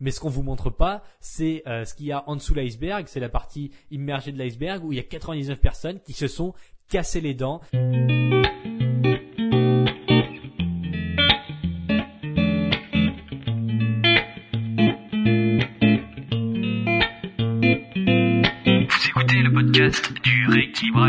Mais ce qu'on vous montre pas, c'est euh, ce qu'il y a en dessous de l'iceberg, c'est la partie immergée de l'iceberg où il y a 99 personnes qui se sont cassées les dents.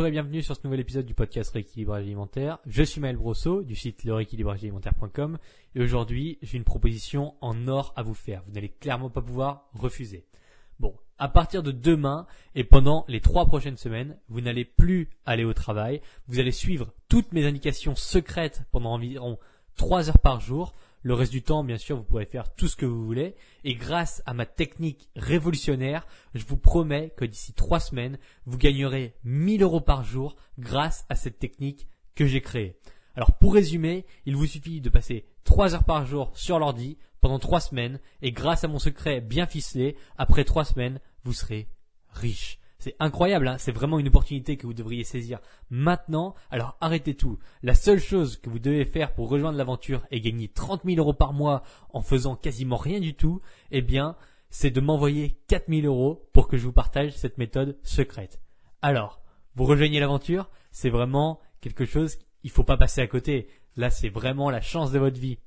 Bonjour et bienvenue sur ce nouvel épisode du podcast Rééquilibrage alimentaire. Je suis Maël Brosseau du site lerééquilibragealimentaire.com et aujourd'hui j'ai une proposition en or à vous faire. Vous n'allez clairement pas pouvoir refuser. Bon, à partir de demain et pendant les trois prochaines semaines, vous n'allez plus aller au travail. Vous allez suivre toutes mes indications secrètes pendant environ trois heures par jour. Le reste du temps, bien sûr, vous pourrez faire tout ce que vous voulez. Et grâce à ma technique révolutionnaire, je vous promets que d'ici trois semaines, vous gagnerez 1000 euros par jour grâce à cette technique que j'ai créée. Alors pour résumer, il vous suffit de passer trois heures par jour sur l'ordi pendant trois semaines et grâce à mon secret bien ficelé, après trois semaines, vous serez riche. C'est incroyable, hein c'est vraiment une opportunité que vous devriez saisir maintenant. Alors arrêtez tout. La seule chose que vous devez faire pour rejoindre l'aventure et gagner 30 000 euros par mois en faisant quasiment rien du tout, eh bien, c'est de m'envoyer 4 000 euros pour que je vous partage cette méthode secrète. Alors, vous rejoignez l'aventure, c'est vraiment quelque chose qu'il faut pas passer à côté. Là, c'est vraiment la chance de votre vie.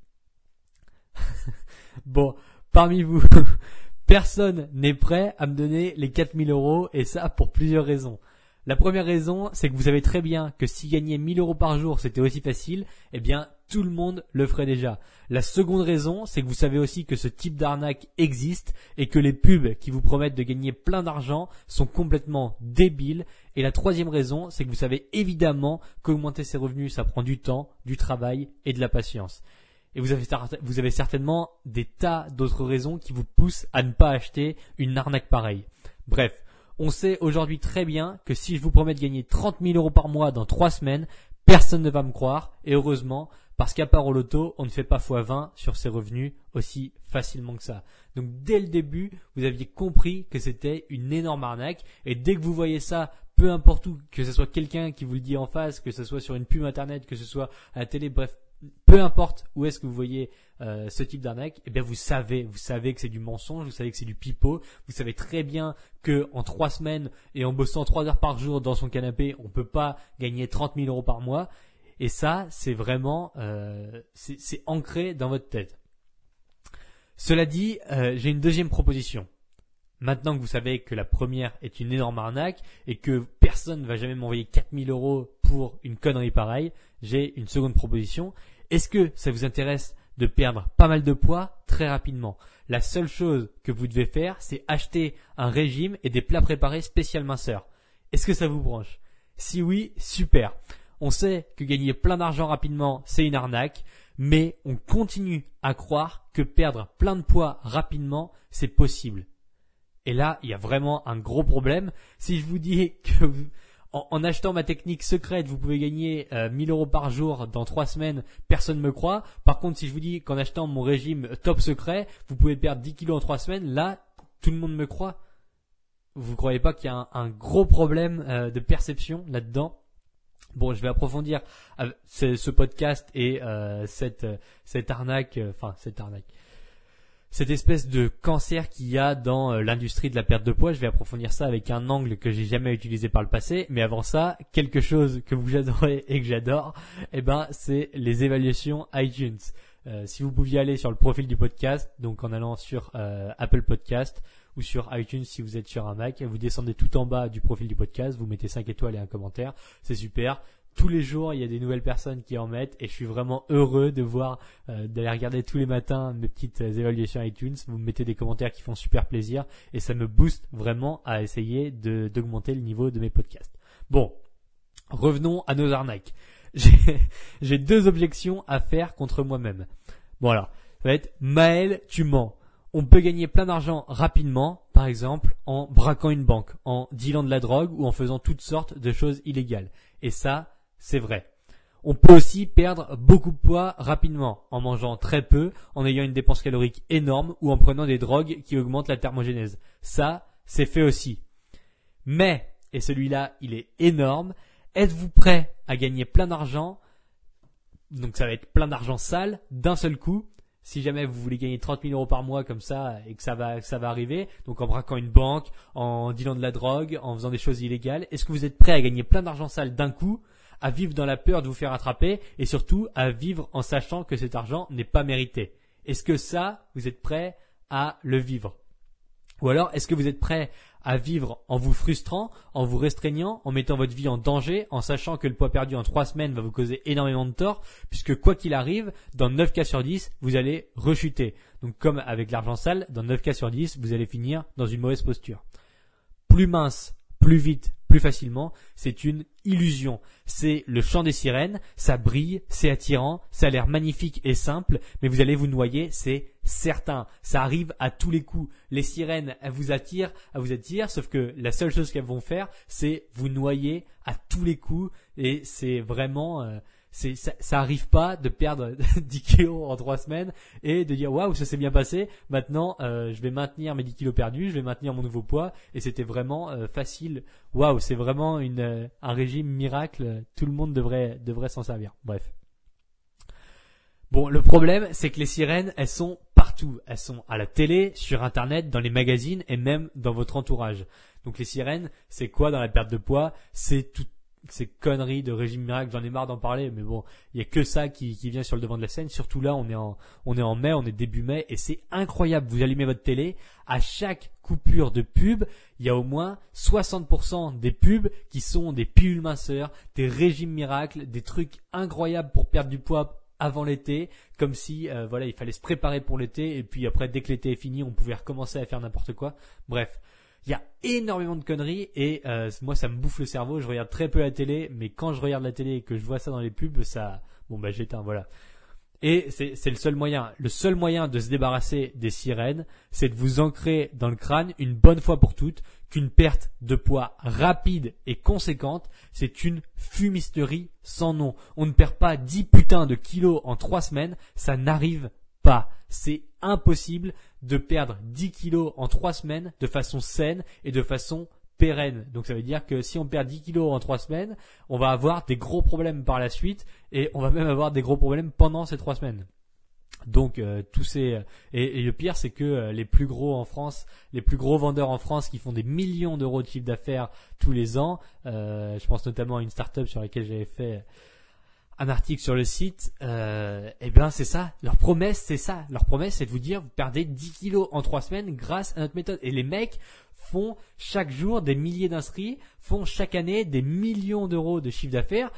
bon, parmi vous, personne n'est prêt à me donner les 4000 euros et ça pour plusieurs raisons. La première raison, c'est que vous savez très bien que si gagner 1000 euros par jour c'était aussi facile, eh bien tout le monde le ferait déjà. La seconde raison, c'est que vous savez aussi que ce type d'arnaque existe et que les pubs qui vous promettent de gagner plein d'argent sont complètement débiles. Et la troisième raison, c'est que vous savez évidemment qu'augmenter ses revenus, ça prend du temps, du travail et de la patience. Et vous avez, certainement des tas d'autres raisons qui vous poussent à ne pas acheter une arnaque pareille. Bref, on sait aujourd'hui très bien que si je vous promets de gagner 30 000 euros par mois dans trois semaines, personne ne va me croire, et heureusement, parce qu'à part au loto, on ne fait pas x20 sur ses revenus aussi facilement que ça. Donc dès le début, vous aviez compris que c'était une énorme arnaque, et dès que vous voyez ça, peu importe où, que ce soit quelqu'un qui vous le dit en face, que ce soit sur une pub internet, que ce soit à la télé, bref, peu importe où est-ce que vous voyez euh, ce type d'arnaque, eh bien vous savez, vous savez que c'est du mensonge, vous savez que c'est du pipeau, vous savez très bien que en trois semaines et en bossant trois heures par jour dans son canapé, on peut pas gagner 30 000 euros par mois. Et ça, c'est vraiment, euh, c'est ancré dans votre tête. Cela dit, euh, j'ai une deuxième proposition. Maintenant que vous savez que la première est une énorme arnaque et que personne ne va jamais m'envoyer 4000 euros pour une connerie pareille, j'ai une seconde proposition. Est-ce que ça vous intéresse de perdre pas mal de poids très rapidement? La seule chose que vous devez faire, c'est acheter un régime et des plats préparés spécial minceur. Est-ce que ça vous branche? Si oui, super. On sait que gagner plein d'argent rapidement, c'est une arnaque, mais on continue à croire que perdre plein de poids rapidement, c'est possible. Et là, il y a vraiment un gros problème. Si je vous dis que en, achetant ma technique secrète, vous pouvez gagner 1000 euh, euros par jour dans trois semaines, personne ne me croit. Par contre, si je vous dis qu'en achetant mon régime top secret, vous pouvez perdre 10 kilos en trois semaines, là, tout le monde me croit. Vous croyez pas qu'il y a un, gros problème euh, de perception là-dedans? Bon, je vais approfondir euh, ce, podcast et cette cette arnaque, enfin cette arnaque, cette espèce de cancer qu'il y a dans euh, l'industrie de la perte de poids. Je vais approfondir ça avec un angle que j'ai jamais utilisé par le passé. Mais avant ça, quelque chose que vous adorez et que j'adore, eh ben, c'est les évaluations iTunes. Euh, si vous pouviez aller sur le profil du podcast, donc en allant sur euh, Apple Podcast ou sur iTunes si vous êtes sur un Mac, vous descendez tout en bas du profil du podcast, vous mettez 5 étoiles et un commentaire, c'est super tous les jours, il y a des nouvelles personnes qui en mettent et je suis vraiment heureux de voir, euh, d'aller regarder tous les matins mes petites euh, évaluations iTunes. Vous me mettez des commentaires qui font super plaisir et ça me booste vraiment à essayer d'augmenter le niveau de mes podcasts. Bon, revenons à nos arnaques. J'ai deux objections à faire contre moi-même. Bon alors, ça va être Maël, tu mens. On peut gagner plein d'argent rapidement, par exemple, en braquant une banque, en dealant de la drogue ou en faisant toutes sortes de choses illégales. Et ça, c'est vrai. On peut aussi perdre beaucoup de poids rapidement en mangeant très peu, en ayant une dépense calorique énorme ou en prenant des drogues qui augmentent la thermogénèse. Ça, c'est fait aussi. Mais, et celui-là, il est énorme, êtes-vous prêt à gagner plein d'argent Donc ça va être plein d'argent sale d'un seul coup si jamais vous voulez gagner 30 000 euros par mois comme ça et que ça va, ça va arriver, donc en braquant une banque, en dealant de la drogue, en faisant des choses illégales, est-ce que vous êtes prêt à gagner plein d'argent sale d'un coup, à vivre dans la peur de vous faire attraper et surtout à vivre en sachant que cet argent n'est pas mérité Est-ce que ça, vous êtes prêt à le vivre? Ou alors, est-ce que vous êtes prêt à vivre en vous frustrant, en vous restreignant, en mettant votre vie en danger, en sachant que le poids perdu en 3 semaines va vous causer énormément de tort, puisque quoi qu'il arrive, dans 9 cas sur 10, vous allez rechuter. Donc comme avec l'argent sale, dans 9 cas sur 10, vous allez finir dans une mauvaise posture. Plus mince, plus vite, plus facilement, c'est une illusion. C'est le chant des sirènes, ça brille, c'est attirant, ça a l'air magnifique et simple, mais vous allez vous noyer, c'est certain. Ça arrive à tous les coups. Les sirènes, elles vous attirent, elles vous attirent, sauf que la seule chose qu'elles vont faire, c'est vous noyer à tous les coups, et c'est vraiment, euh, c'est ça, ça arrive pas de perdre 10 kilos en 3 semaines et de dire waouh ça s'est bien passé. Maintenant euh, je vais maintenir mes 10 kilos perdus je vais maintenir mon nouveau poids. Et c'était vraiment euh, facile. Waouh c'est vraiment une euh, un régime miracle. Tout le monde devrait devrait s'en servir. Bref. Bon le problème c'est que les sirènes elles sont partout. Elles sont à la télé sur internet dans les magazines et même dans votre entourage. Donc les sirènes c'est quoi dans la perte de poids? C'est tout ces conneries de régime miracle, j'en ai marre d'en parler, mais bon, il y a que ça qui, qui vient sur le devant de la scène. Surtout là, on est en, on est en mai, on est début mai, et c'est incroyable. Vous allumez votre télé, à chaque coupure de pub, il y a au moins 60% des pubs qui sont des pilules minceurs, des régimes miracles, des trucs incroyables pour perdre du poids avant l'été, comme si euh, voilà il fallait se préparer pour l'été et puis après dès que l'été est fini on pouvait recommencer à faire n'importe quoi. Bref, il y a énormément de conneries et euh, moi ça me bouffe le cerveau. Je regarde très peu la télé, mais quand je regarde la télé et que je vois ça dans les pubs, ça, bon bah j'éteins, voilà. Et c'est le seul moyen. Le seul moyen de se débarrasser des sirènes, c'est de vous ancrer dans le crâne une bonne fois pour toutes qu'une perte de poids rapide et conséquente, c'est une fumisterie sans nom. On ne perd pas 10 putains de kilos en 3 semaines, ça n'arrive pas. C'est impossible de perdre 10 kilos en 3 semaines de façon saine et de façon pérenne. Donc ça veut dire que si on perd 10 kilos en 3 semaines, on va avoir des gros problèmes par la suite et on va même avoir des gros problèmes pendant ces 3 semaines. Donc euh, tous ces et, le pire c'est que euh, les plus gros en France, les plus gros vendeurs en France qui font des millions d'euros de chiffre d'affaires tous les ans, euh, je pense notamment à une start-up sur laquelle j'avais fait un article sur le site, euh, eh bien c'est ça. Leur promesse, c'est ça. Leur promesse, c'est de vous dire, vous perdez 10 kilos en 3 semaines grâce à notre méthode. Et les mecs font chaque jour des milliers d'inscrits, font chaque année des millions d'euros de chiffre d'affaires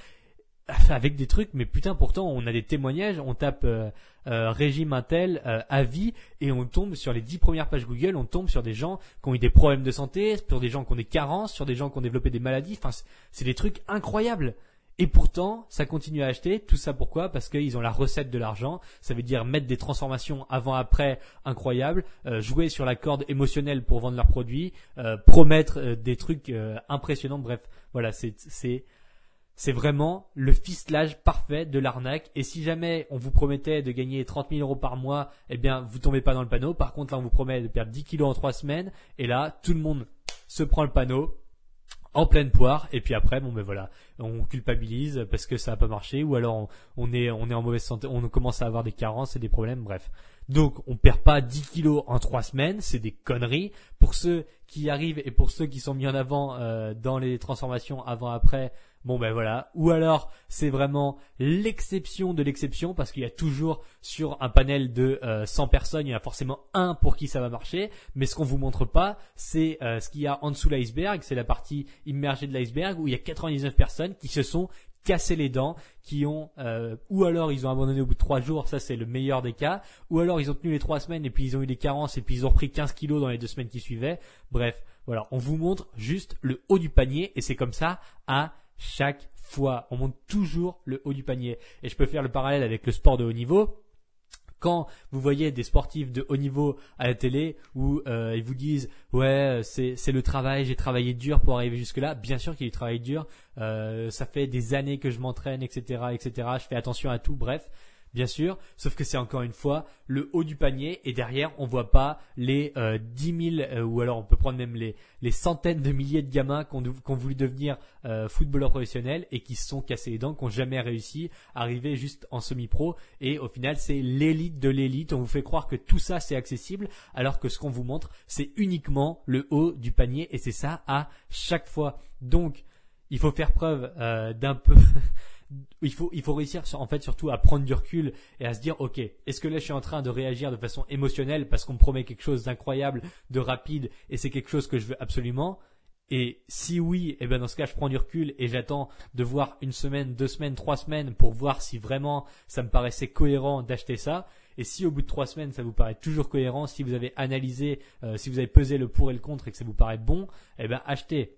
avec des trucs, mais putain, pourtant, on a des témoignages, on tape euh, euh, régime Intel euh, à vie et on tombe sur les 10 premières pages Google, on tombe sur des gens qui ont eu des problèmes de santé, sur des gens qui ont des carences, sur des gens qui ont développé des maladies. Enfin, c'est des trucs incroyables. Et pourtant, ça continue à acheter. Tout ça pourquoi? Parce qu'ils ont la recette de l'argent. Ça veut dire mettre des transformations avant-après incroyables, euh, jouer sur la corde émotionnelle pour vendre leurs produits, euh, promettre euh, des trucs impressionnants. Bref, voilà, c'est c'est c'est vraiment le fistelage parfait de l'arnaque. Et si jamais on vous promettait de gagner 30 000 euros par mois, eh bien, vous tombez pas dans le panneau. Par contre, là, on vous promet de perdre 10 kilos en 3 semaines. Et là, tout le monde se prend le panneau en pleine poire et puis après bon ben voilà on culpabilise parce que ça n'a pas marché ou alors on, est on est en mauvaise santé on commence à avoir des carences et des problèmes bref. Donc on perd pas 10 kilos en 3 semaines c'est des conneries. Pour ceux qui arrivent et pour ceux qui sont mis en avant euh, dans les transformations avant après Bon ben voilà. Ou alors c'est vraiment l'exception de l'exception parce qu'il y a toujours sur un panel de 100 euh, personnes, il y a forcément un pour qui ça va marcher. Mais ce qu'on vous montre pas, c'est euh, ce qu'il y a en dessous l'iceberg, c'est la partie immergée de l'iceberg où il y a 99 personnes qui se sont cassé les dents, qui ont euh, ou alors ils ont abandonné au bout de trois jours, ça c'est le meilleur des cas, ou alors ils ont tenu les trois semaines et puis ils ont eu des carences et puis ils ont repris 15 kilos dans les deux semaines qui suivaient. Bref, voilà, on vous montre juste le haut du panier et c'est comme ça à chaque fois. On monte toujours le haut du panier. Et je peux faire le parallèle avec le sport de haut niveau. Quand vous voyez des sportifs de haut niveau à la télé où euh, ils vous disent ouais c'est le travail j'ai travaillé dur pour arriver jusque là bien sûr qu'il travaille dur. Euh, ça fait des années que je m'entraîne etc etc je fais attention à tout. Bref bien sûr, sauf que c'est encore une fois le haut du panier et derrière on voit pas les euh, 10 000 euh, ou alors on peut prendre même les, centaines de milliers de gamins qui ont, voulu devenir euh, footballeurs professionnels et qui se sont cassés les dents, qui n'ont jamais réussi à arriver juste en semi-pro et au final c'est l'élite de l'élite. On vous fait croire que tout ça c'est accessible alors que ce qu'on vous montre c'est uniquement le haut du panier et c'est ça à chaque fois. Donc il faut faire preuve euh, d'un peu il faut, il faut réussir en fait surtout à prendre du recul et à se dire ok est-ce que là je suis en train de réagir de façon émotionnelle parce qu'on me promet quelque chose d'incroyable de rapide et c'est quelque chose que je veux absolument? Et si oui eh ben dans ce cas je prends du recul et j'attends de voir une semaine deux semaines trois semaines pour voir si vraiment ça me paraissait cohérent d'acheter ça. Et si au bout de trois semaines ça vous paraît toujours cohérent si vous avez analysé euh, si vous avez pesé le pour et le contre et que ça vous paraît bon eh ben achetez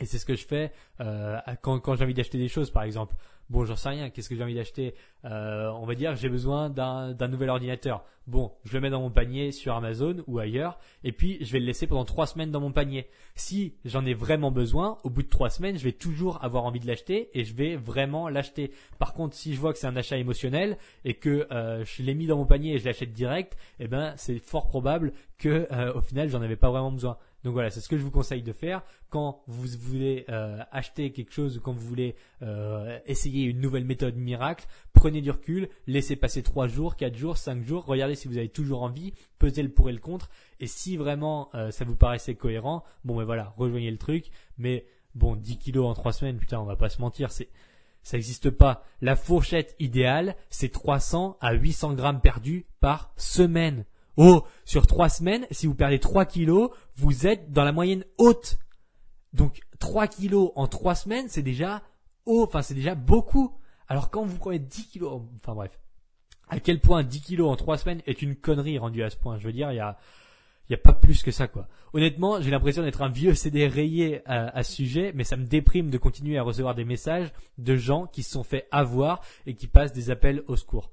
et c'est ce que je fais euh, quand, quand j'ai envie d'acheter des choses, par exemple. Bon, j'en sais rien. Qu'est-ce que j'ai envie d'acheter? Euh, On va dire j'ai besoin d'un nouvel ordinateur. Bon, je le mets dans mon panier sur Amazon ou ailleurs, et puis je vais le laisser pendant trois semaines dans mon panier. Si j'en ai vraiment besoin, au bout de trois semaines, je vais toujours avoir envie de l'acheter et je vais vraiment l'acheter. Par contre, si je vois que c'est un achat émotionnel et que euh, je l'ai mis dans mon panier et je l'achète direct, eh ben c'est fort probable que euh, au final j'en avais pas vraiment besoin. Donc voilà, c'est ce que je vous conseille de faire quand vous voulez euh, acheter quelque chose ou quand vous voulez euh, essayer une nouvelle méthode miracle. Prenez du recul, laissez passer 3 jours, 4 jours, 5 jours, regardez si vous avez toujours envie, pesez le pour et le contre. Et si vraiment euh, ça vous paraissait cohérent, bon ben voilà, rejoignez le truc. Mais bon, 10 kilos en 3 semaines, putain, on va pas se mentir, c'est ça n'existe pas. La fourchette idéale, c'est 300 à 800 grammes perdus par semaine. Oh, sur trois semaines, si vous perdez 3 kilos, vous êtes dans la moyenne haute. Donc 3 kilos en 3 semaines, c'est déjà haut, enfin c'est déjà beaucoup. Alors quand vous prenez 10 kilos, enfin bref, à quel point 10 kilos en 3 semaines est une connerie rendue à ce point? Je veux dire, il y a, y a pas plus que ça quoi. Honnêtement, j'ai l'impression d'être un vieux CD rayé à, à, ce sujet, mais ça me déprime de continuer à recevoir des messages de gens qui se sont fait avoir et qui passent des appels au secours.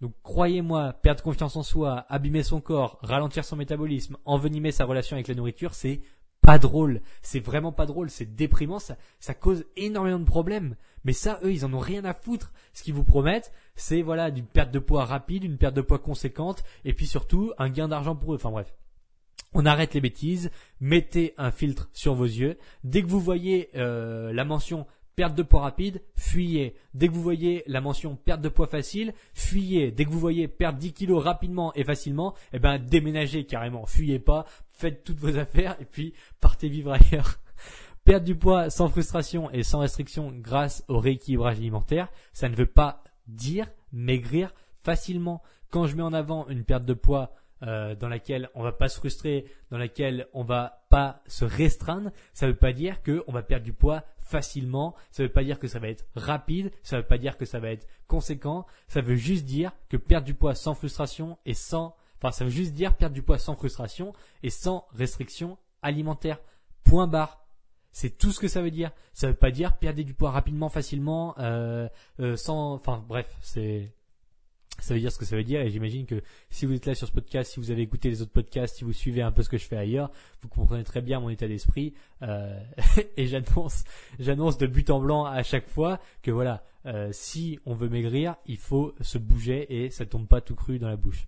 Donc croyez-moi, perdre confiance en soi, abîmer son corps, ralentir son métabolisme, envenimer sa relation avec la nourriture, c'est pas drôle. C'est vraiment pas drôle, c'est déprimant, ça, ça cause énormément de problèmes. Mais ça, eux, ils en ont rien à foutre. Ce qu'ils vous promettent, c'est voilà, une perte de poids rapide, une perte de poids conséquente, et puis surtout un gain d'argent pour eux. Enfin bref. On arrête les bêtises, mettez un filtre sur vos yeux. Dès que vous voyez euh, la mention perte de poids rapide, fuyez. Dès que vous voyez la mention perte de poids facile, fuyez. Dès que vous voyez perdre 10 kilos rapidement et facilement, eh ben déménagez carrément. Fuyez pas, faites toutes vos affaires et puis partez vivre ailleurs. Perdre du poids sans frustration et sans restriction grâce au rééquilibrage alimentaire, ça ne veut pas dire maigrir facilement. Quand je mets en avant une perte de poids euh, dans laquelle on va pas se frustrer, dans laquelle on va pas se restreindre, ça veut pas dire qu'on va perdre du poids facilement, ça veut pas dire que ça va être rapide, ça veut pas dire que ça va être conséquent, ça veut juste dire que perdre du poids sans frustration et sans, enfin ça veut juste dire perdre du poids sans frustration et sans restriction alimentaire. Point barre. C'est tout ce que ça veut dire. Ça veut pas dire perdre du poids rapidement, facilement, euh, euh, sans, enfin bref, c'est ça veut dire ce que ça veut dire et j'imagine que si vous êtes là sur ce podcast, si vous avez écouté les autres podcasts, si vous suivez un peu ce que je fais ailleurs, vous comprenez très bien mon état d'esprit euh, et j'annonce, j'annonce de but en blanc à chaque fois que voilà, euh, si on veut maigrir, il faut se bouger et ça tombe pas tout cru dans la bouche.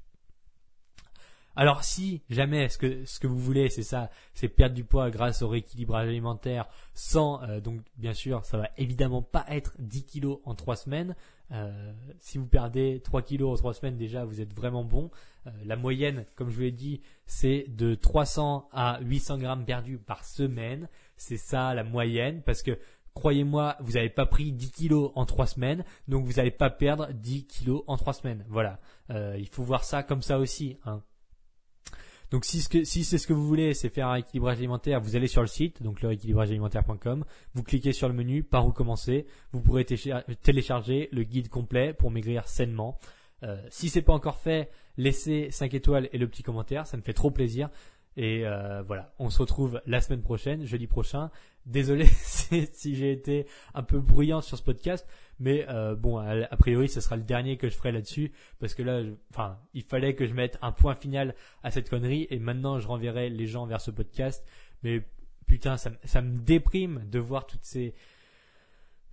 Alors si jamais ce que ce que vous voulez c'est ça, c'est perdre du poids grâce au rééquilibrage alimentaire sans euh, donc bien sûr ça va évidemment pas être 10 kilos en 3 semaines. Euh, si vous perdez 3 kilos en 3 semaines déjà vous êtes vraiment bon. Euh, la moyenne comme je vous l'ai dit c'est de 300 à 800 grammes perdus par semaine. C'est ça la moyenne parce que croyez-moi, vous n'avez pas pris 10 kilos en 3 semaines, donc vous n'allez pas perdre 10 kilos en 3 semaines. Voilà, il faut voir ça comme ça aussi. Hein. Donc si, c'est ce que vous voulez, c'est faire un équilibrage alimentaire, vous allez sur le site, donc le rééquilibragealimentaire.com, vous cliquez sur le menu par où commencer, vous pourrez télécharger le guide complet pour maigrir sainement. Euh, si c'est pas encore fait, laissez 5 étoiles et le petit commentaire, ça me fait trop plaisir. Et euh, voilà, on se retrouve la semaine prochaine, jeudi prochain. Désolé si j'ai été un peu bruyant sur ce podcast, mais euh, bon, a, priori, ce sera le dernier que je ferai là-dessus, parce que là, enfin, il fallait que je mette un point final à cette connerie, et maintenant, je renverrai les gens vers ce podcast. Mais putain, ça, ça me déprime de voir toutes ces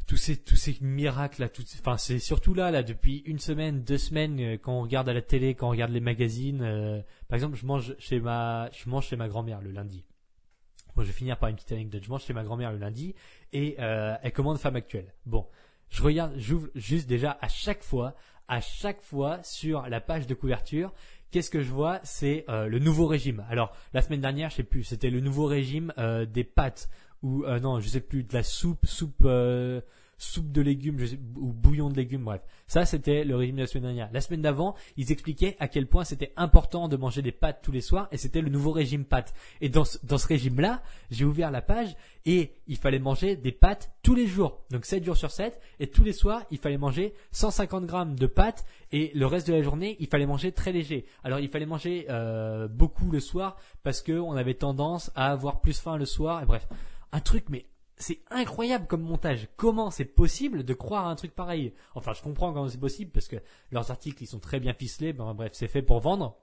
tous ces tous ces miracles là, enfin c'est surtout là là depuis une semaine, deux semaines euh, quand on regarde à la télé, quand on regarde les magazines. Euh, par exemple, je mange chez ma je mange chez ma grand-mère le lundi. Bon, je vais finir par une petite anecdote. Je mange chez ma grand-mère le lundi et euh, elle commande femme actuelle. Bon, je regarde, j'ouvre juste déjà à chaque fois, à chaque fois sur la page de couverture, qu'est-ce que je vois? C'est le nouveau régime. Alors la semaine dernière, je sais plus, c'était le nouveau régime des pâtes ou non, je sais plus, de la soupe, soupe soupe de légumes ou bouillon de légumes, bref. Ça, c'était le régime de la semaine dernière. La semaine d'avant, ils expliquaient à quel point c'était important de manger des pâtes tous les soirs et c'était le nouveau régime pâtes. Et dans ce, dans ce régime-là, j'ai ouvert la page et il fallait manger des pâtes tous les jours. Donc 7 jours sur 7 et tous les soirs, il fallait manger 150 grammes de pâtes et le reste de la journée, il fallait manger très léger. Alors il fallait manger euh, beaucoup le soir parce qu'on avait tendance à avoir plus faim le soir et bref. Un truc mais c'est incroyable comme montage. Comment c'est possible de croire à un truc pareil? Enfin, je comprends comment c'est possible parce que leurs articles ils sont très bien ficelés. Ben, bref, c'est fait pour vendre.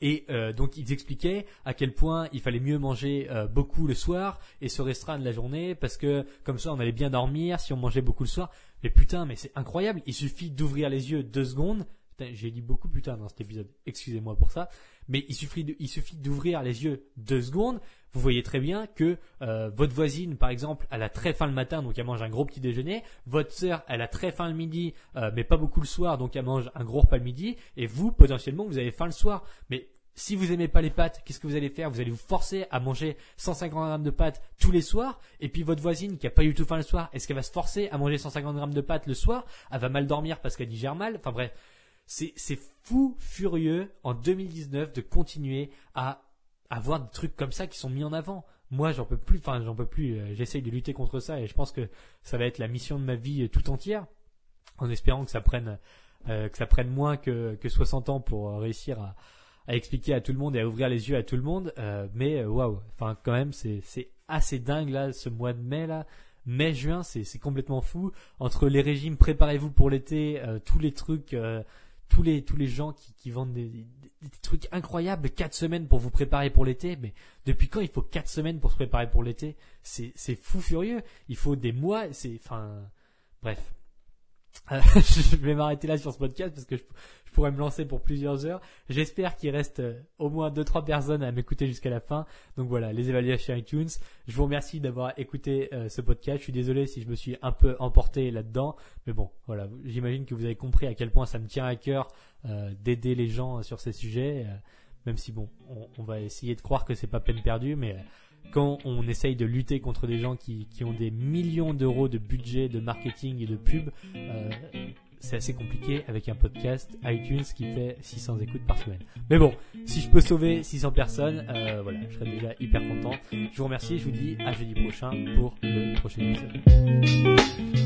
Et euh, donc ils expliquaient à quel point il fallait mieux manger euh, beaucoup le soir et se restreindre la journée parce que comme ça on allait bien dormir si on mangeait beaucoup le soir. Mais putain, mais c'est incroyable. Il suffit d'ouvrir les yeux deux secondes. J'ai dit beaucoup putain dans cet épisode. Excusez-moi pour ça. Mais il suffit, il suffit d'ouvrir les yeux deux secondes vous voyez très bien que euh, votre voisine, par exemple, elle a très faim le matin, donc elle mange un gros petit déjeuner. Votre sœur, elle a très faim le midi, euh, mais pas beaucoup le soir, donc elle mange un gros repas le midi. Et vous, potentiellement, vous avez faim le soir. Mais si vous aimez pas les pâtes, qu'est-ce que vous allez faire? Vous allez vous forcer à manger 150 grammes de pâtes tous les soirs. Et puis votre voisine qui a pas du tout faim le soir, est-ce qu'elle va se forcer à manger 150 grammes de pâtes le soir? Elle va mal dormir parce qu'elle digère mal. Enfin bref, c'est fou furieux en 2019 de continuer à avoir des trucs comme ça qui sont mis en avant. Moi, j'en peux plus. Enfin, j'en peux plus. Euh, j'essaye de lutter contre ça et je pense que ça va être la mission de ma vie euh, tout entière, en espérant que ça prenne euh, que ça prenne moins que, que 60 ans pour réussir à, à expliquer à tout le monde et à ouvrir les yeux à tout le monde. mais waouh, enfin quand même, c'est c'est assez dingue là, ce mois de mai là. Mai, juin, c'est c'est complètement fou. Entre les régimes, préparez-vous pour l'été, tous les trucs, tous les tous les gens qui, qui vendent des, des trucs incroyables, 4 semaines pour vous préparer pour l'été, mais depuis quand il faut 4 semaines pour se préparer pour l'été? C'est fou furieux, il faut des mois, c'est enfin bref. Euh, je vais m'arrêter là sur ce podcast parce que je, pourrais me lancer pour plusieurs heures. J'espère qu'il reste euh, au moins 2-3 personnes à m'écouter jusqu'à la fin. Donc voilà, les évaluations iTunes. Je vous remercie d'avoir écouté euh, ce podcast. Je suis désolé si je me suis un peu emporté là-dedans. Mais bon, voilà, j'imagine que vous avez compris à quel point ça me tient à cœur d'aider les gens sur ces sujets. même si bon, on, on, va essayer de croire que c'est pas peine perdue, mais quand on essaye de lutter contre des gens qui, qui ont des millions d'euros de budget de marketing et de pub, euh, c'est assez compliqué avec un podcast iTunes qui fait 600 écoutes par semaine. Mais bon, si je peux sauver 600 personnes, euh, voilà, je serais déjà hyper content. Je vous remercie, je vous dis à jeudi prochain pour le prochain épisode.